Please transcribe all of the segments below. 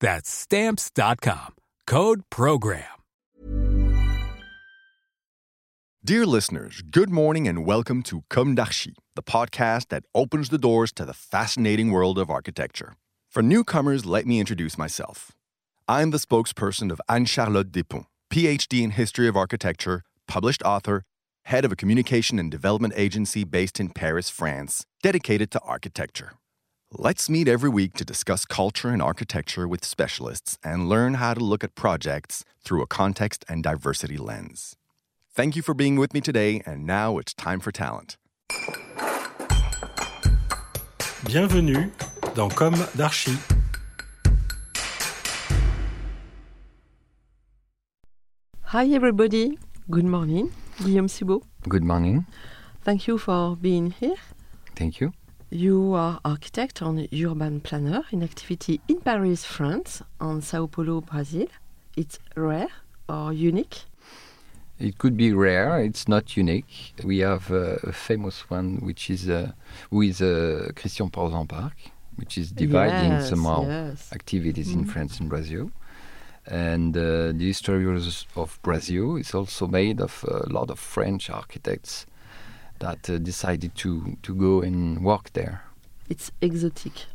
That's stamps.com. Code program. Dear listeners, good morning and welcome to Comme the podcast that opens the doors to the fascinating world of architecture. For newcomers, let me introduce myself. I'm the spokesperson of Anne Charlotte Despont, PhD in History of Architecture, published author, head of a communication and development agency based in Paris, France, dedicated to architecture. Let's meet every week to discuss culture and architecture with specialists and learn how to look at projects through a context and diversity lens. Thank you for being with me today, and now it's time for talent. Bienvenue dans Comme d'Archi. Hi everybody, good morning. Guillaume Sibaud. Good morning. Thank you for being here. Thank you. You are architect and urban planner in activity in Paris, France, and Sao Paulo, Brazil. It's rare or unique? It could be rare. It's not unique. We have uh, a famous one, which is uh, with uh, Christian Portzamparc, Park, which is dividing Yes, somehow yes. activities in Mhm. France and Brazil. And uh, the history of Brazil is also made of a lot of French architects that uh, decided to, to go and work there. It's exotic.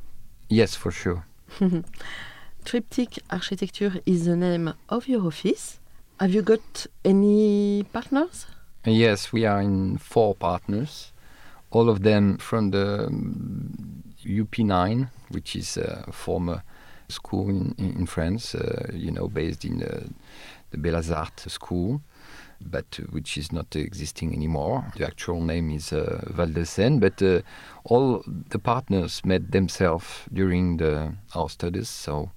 Yes, for sure. Triptyque Architecture is the name of your office. Have you got any partners? Yes, we are in four partners, all of them from the um, UP9, which is a former school in, in in France, uh, you know, based in the, the Belas Arts school, but uh, which is not existing anymore. The actual name is uh, Val de Seine, but uh, all the partners met themselves during the, our studies, so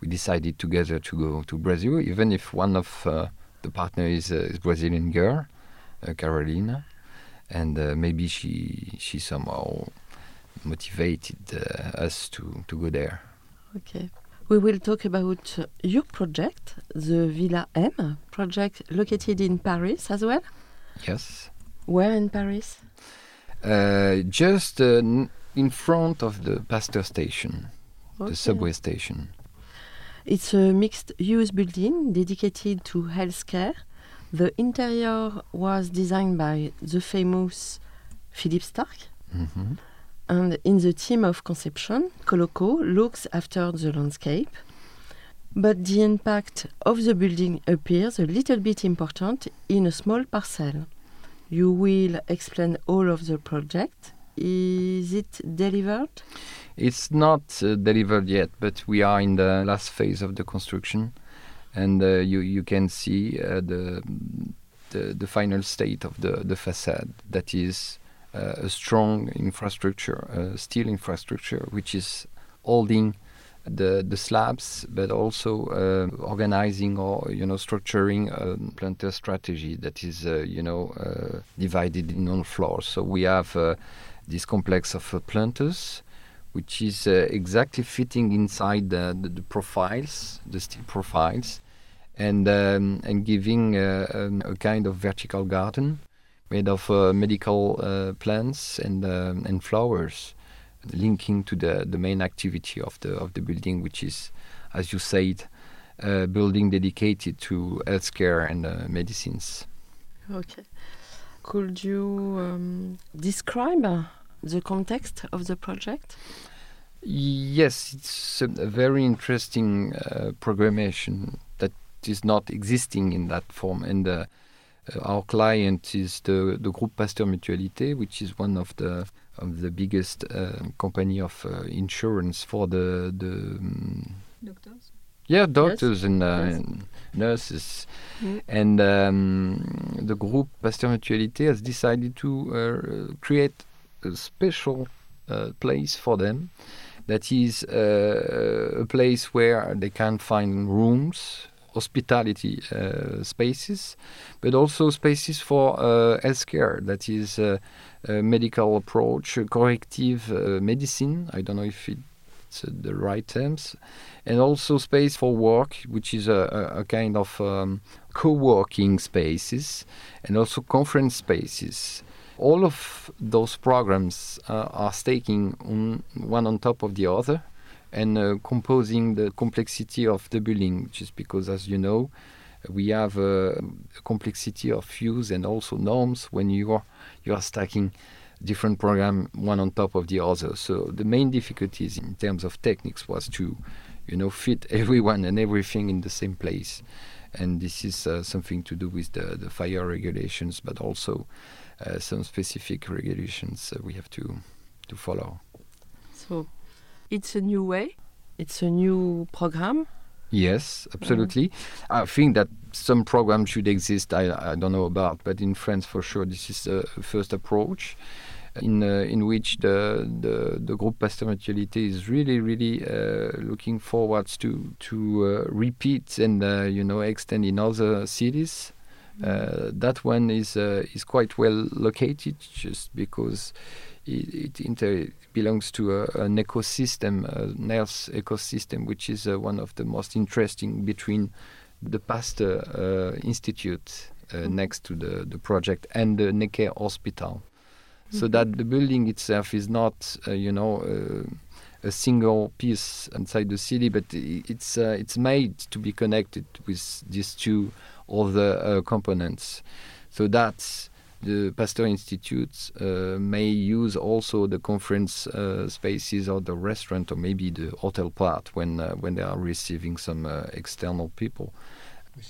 we decided together to go to Brazil, even if one of uh, the partner is, uh, is Brazilian girl, uh, Carolina, and maybe she she somehow motivated us to, to go there. Okay. We will talk about your project, the Villa M project located in Paris as well. Yes, Where in Paris? uh, just uh, in front of the Pasteur station, Okay. the subway station. It's a mixed use building dedicated to healthcare. The interior was designed by the famous Philippe Starck. hmm And in the team of conception, Coloco looks after the landscape. But the impact of the building appears a little bit important in a small parcel. You will explain all of the project. Is it delivered? It's not uh, delivered yet, but we are in the last phase of the construction, and uh, you you can see uh, the, the the final state of the the facade. That is a strong infrastructure, uh, steel infrastructure, which is holding the the slabs, but also uh, organizing or you know structuring a planter strategy that is uh, you know uh, divided in all floors. So we have uh, this complex of uh, planters which is uh, exactly fitting inside the, the, the profiles, the steel profiles, and um, and giving uh, um, a kind of vertical garden made of uh, medical uh, plants and um, and flowers, linking to the, the main activity of the of the building, which is, as you said, a building dedicated to healthcare and uh, medicines. Okay. Could you um, describe uh, the context of the project? Yes, it's a, very interesting uh, programmation that is not existing in that form. And Uh, our client is the the Groupe Pasteur Mutualité, which is one of the of the biggest uh, company of uh, insurance for the the um, Doctors. yeah doctors and, uh, Yes. and nurses Mm. and um, the group Pasteur Mutualité has decided to uh, create a special uh, place for them that is uh, a place where they can find rooms hospitality uh, spaces but also spaces for uh, healthcare. That is uh, medical approach corrective medicine. I don't know if it's the right terms. And also space for work, which is a, a, a kind of um, co-working spaces and also conference spaces. All of those programs uh, are staking on one on top of the other and uh, composing the complexity of the building, just because, as you know, we have uh, a complexity of views and also norms when you are you are stacking different program one on top of the other. So the main difficulties in terms of techniques was to, you know, fit everyone and everything in the same place. And this is uh, something to do with the, the fire regulations, but also uh, some specific regulations uh, we have to to follow. So it's a new way. It's a new program. Yes, absolutely. I think that some programs should exist. I, I don't know about, but in France for sure, this is the first approach in uh, in which the the the Groupe Pasteur Mutualité is really really uh, looking forwards to to uh, repeat and uh, you know extend in other cities. Uh, that one is uh, is quite well located, just because it, it inter- belongs to a, an ecosystem, a health ecosystem, which is uh, one of the most interesting between the Pasteur uh, Institute uh, next to the, the project and the Necker Hospital. So that the building itself is not, uh, you know, uh, a single piece inside the city, but it's uh, it's made to be connected with these two other uh, components. So that the Pasteur Institute uh, may use also the conference uh, spaces or the restaurant or maybe the hotel part when uh, when they are receiving some uh, external people.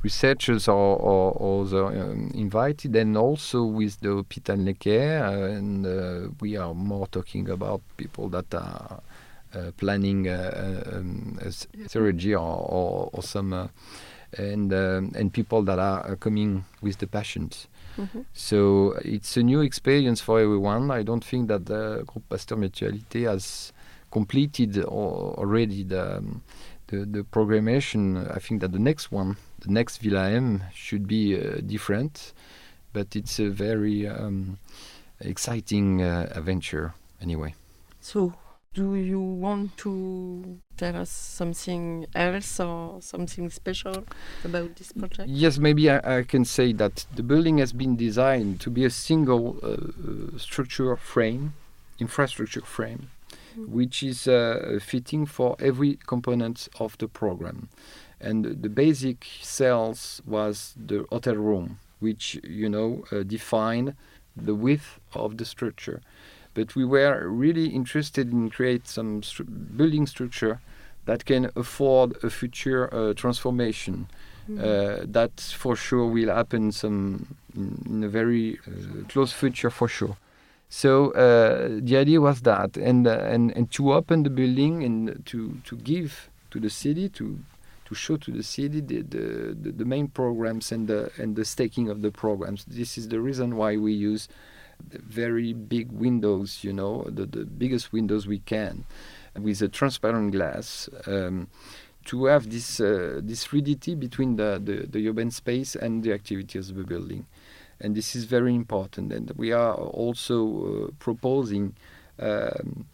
Researchers are, are also um, invited, and also with the Hôpital Necker, uh, and uh, we are more talking about people that are planning um, a s- surgery or, or, or some, and um, and people that are uh, coming with the patients. Mhm. So it's a new experience for everyone. I don't think that the Group Pasteur Mutualité has completed al- already the, um, the the programmation. I think that the next one, the next Villa M, should be uh, different, but it's a very um, exciting uh, adventure anyway. So do you want to tell us something else or something special about this project? Yes, maybe I, I can say that the building has been designed to be a single uh, structure frame, infrastructure frame, which is uh, fitting for every component of the program. And the basic cells was the hotel room, which you know uh, define the width of the structure. But we were really interested in create some stru- building structure that can afford a future uh, transformation. Uh, that for sure will happen some in, in a very uh, close future for sure. So uh, the idea was that, and uh, and and to open the building and to to give to the city to to show to the city the, the, the, the main programs and the and the staking of the programs. This is the reason why we use very big windows, you know, the, the biggest windows we can, with a transparent glass. Um, to have this uh, this fluidity between the, the, the urban space and the activities of the building. And this is very important. And we are also uh, proposing um,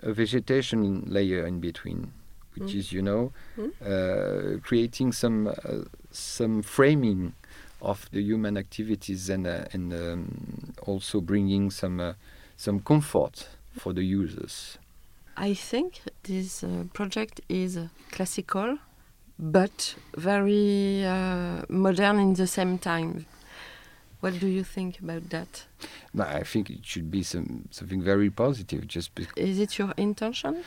a vegetation layer in between, which is, you know, uh, creating some uh, some framing of the human activities and uh, and um, also bringing some uh, some comfort for the users. I think this uh, project is classical, but very uh, modern in the same time. What do you think about that? No, I think it should be some something very positive. Just Is it your intention?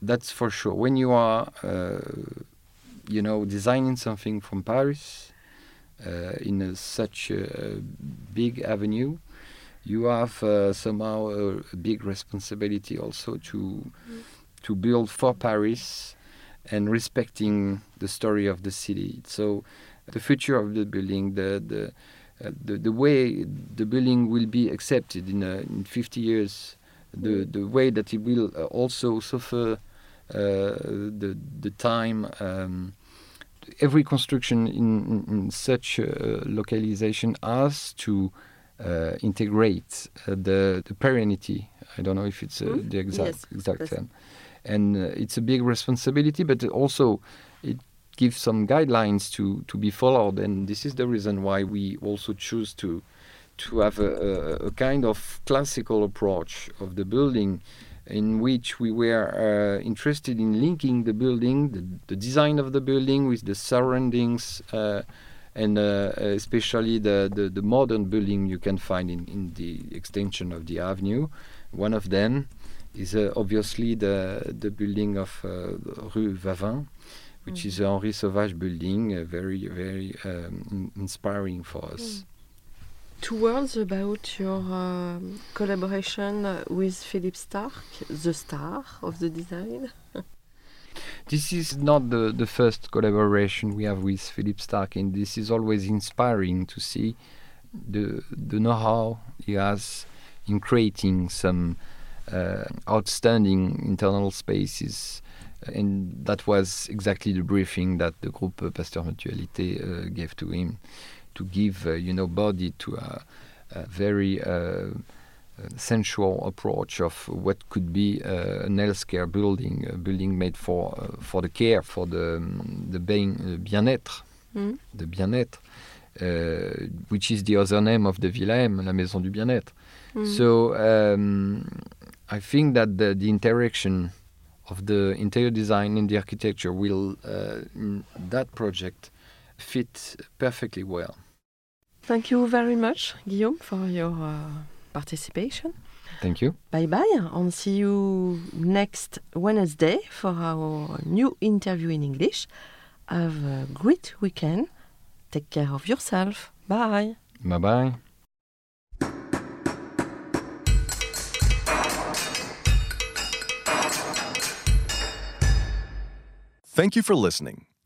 that's for sure. When you are, uh, you know, designing something from Paris, in a, such a big avenue, you have uh, somehow a, a, big responsibility also to mm. to build for Paris and respecting the story of the city. So the future of the building, the the uh, the, the way the building will be accepted in, uh, in 50 years, the the way that it will uh, also suffer uh, the the time. Um, every construction in, in, such localization has to uh, integrate uh, the the perennity. I don't know if it's uh, mm? the exact yes, exact term, and it's a big responsibility, but also it gives some guidelines to to be followed, and this is the reason why we also choose to to have a, a, a kind of classical approach of the building in which we were uh, interested in linking the building, the, the, design of the building with the surroundings, uh, and uh, especially the, the, the, modern building you can find in, in the extension of the avenue. One of them is uh, obviously the, the building of uh, Rue Vavin, which mm. is a Henri Sauvage building, very, very um, inspiring for us. Mm. Two words about your uh, collaboration with Philippe Starck, the star of the design. This is not the, the first collaboration we have with Philippe Starck, and this is always inspiring to see the the know-how he has in creating some uh, outstanding internal spaces. And that was exactly the briefing that the group uh, Pasteur Mutualité uh, gave to him to give, uh, you know, body to a, a very uh, sensual approach of what could be uh, an healthcare building, a building made for uh, for the care, for the um, the bien-être, mm. the bien-être, uh, which is the other name of the Villa M, la Maison du Bien-être. Mm. So um, I think that the, the interaction of the interior design and the architecture will, uh, in that project, fit perfectly well. Thank you very much, Guillaume, for your uh, participation. Thank you. Bye bye, and see you next Wednesday for our new interview in English. Have a great weekend. Take care of yourself. Bye. Bye bye. Thank you for listening.